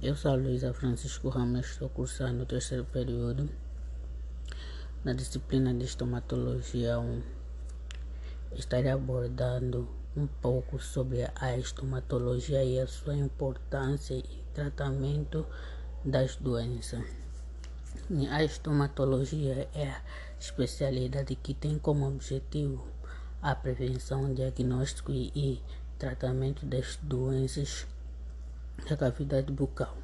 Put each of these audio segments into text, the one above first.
Eu sou Luísa Francisco Ramos, estou cursando o terceiro período na disciplina de estomatologia 1. Estarei abordando um pouco sobre a estomatologia e a sua importância e tratamento das doenças. A estomatologia é a especialidade que tem como objetivo a prevenção, diagnóstico e tratamento das doenças da cavidade bucal.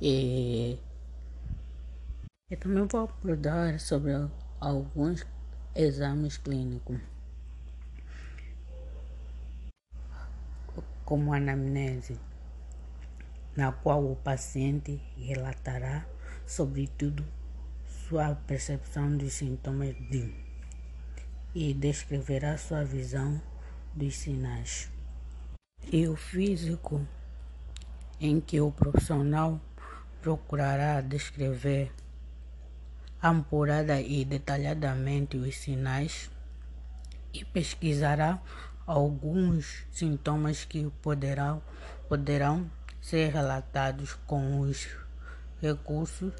E eu também vou abordar sobre alguns exames clínicos, como a anamnese, na qual o paciente relatará, sobretudo, sua percepção dos sintomas de e descreverá sua visão dos sinais. E o físico em que o profissional procurará descrever apurada e detalhadamente os sinais e pesquisará alguns sintomas que poderão, poderão ser relatados com os recursos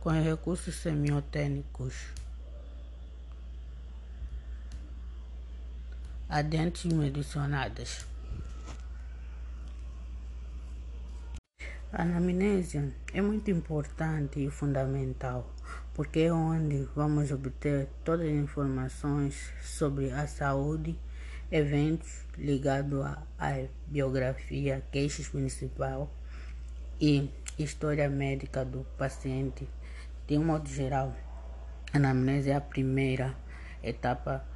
com recursos semiotêcnicos. Adiante mencionadas. A anamnese é muito importante e fundamental, porque é onde vamos obter todas as informações sobre a saúde, eventos ligados à biografia, queixas principal e história médica do paciente. De um modo geral, a anamnese é a primeira etapa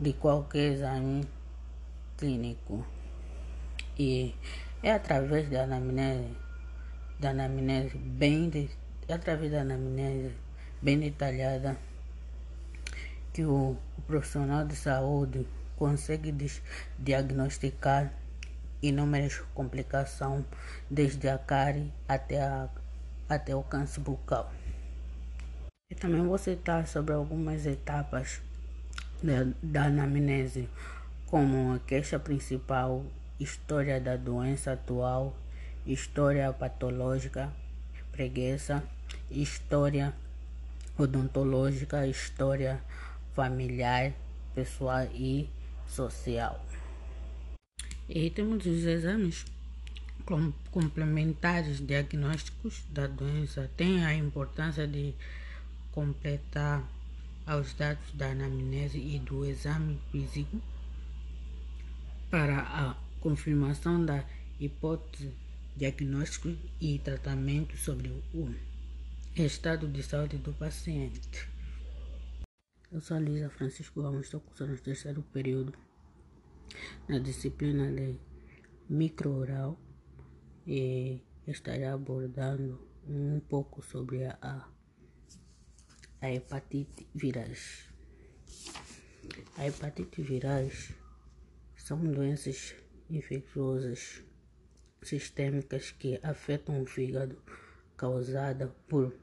de qualquer exame clínico. E é através da anamnese, da anamnese bem de, é através da anamnese bem detalhada que o, o profissional de saúde consegue diagnosticar inúmeras complicações, desde a cárie até, a, até o câncer bucal. E também vou citar sobre algumas etapas da, da anamnese, como a queixa principal, história da doença atual, história patológica, preguiça, história odontológica, história familiar, pessoal e social. E temos os exames complementares diagnósticos da doença. Tem a importância de completar aos dados da anamnese e do exame físico para a confirmação da hipótese diagnóstico e tratamento sobre o estado de saúde do paciente. Eu sou a Lisa Francisco Ramos, estou cursando o terceiro período na disciplina de micro-oral e estarei abordando um pouco sobre a a hepatite virais. A hepatite virais são doenças infecciosas sistêmicas que afetam o fígado, causada por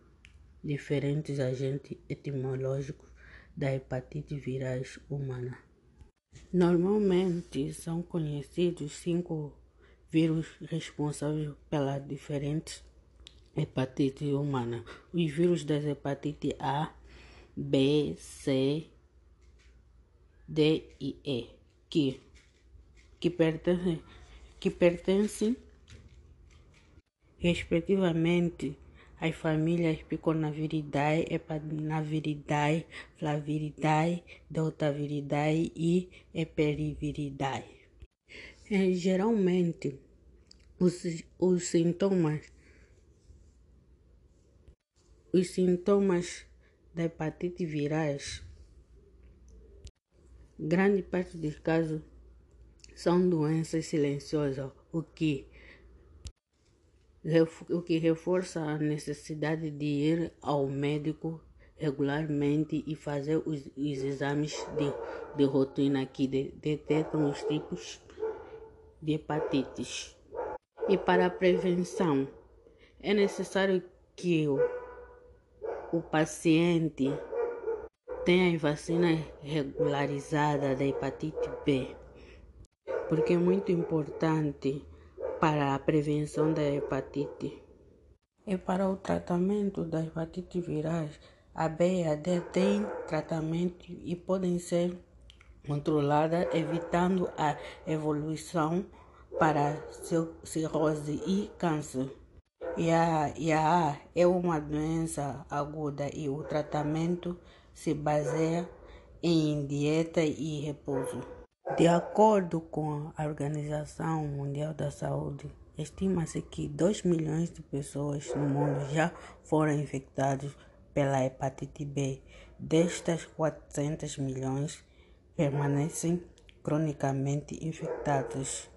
diferentes agentes etimológicos da hepatite virais humana. Normalmente são conhecidos cinco vírus responsáveis pelas diferentes hepatite humana. Os vírus das hepatite A, B, C, D e E, que, que pertencem, que pertencem respectivamente às famílias Picornaviridae, Hepanaviridae, Flaviridae, Deltaviridae e Eperiviridae. É, geralmente, os, os sintomas os sintomas da hepatite virais, grande parte dos casos são doenças silenciosas, o que, o que reforça a necessidade de ir ao médico regularmente e fazer os, os exames de, de rotina que de, detectam os tipos de hepatites. E para a prevenção, é necessário que o o paciente tem a vacina regularizada da hepatite B. porque é muito importante para a prevenção da hepatite. E para o tratamento da hepatite virais, a B e a D têm tratamento e podem ser controladas, evitando a evolução para cirrose e câncer. E a, e a é uma doença aguda e o tratamento se baseia em dieta e repouso. De acordo com a Organização Mundial da Saúde, estima-se que 2 milhões de pessoas no mundo já foram infectadas pela hepatite B. Destas 400 milhões permanecem cronicamente infectadas.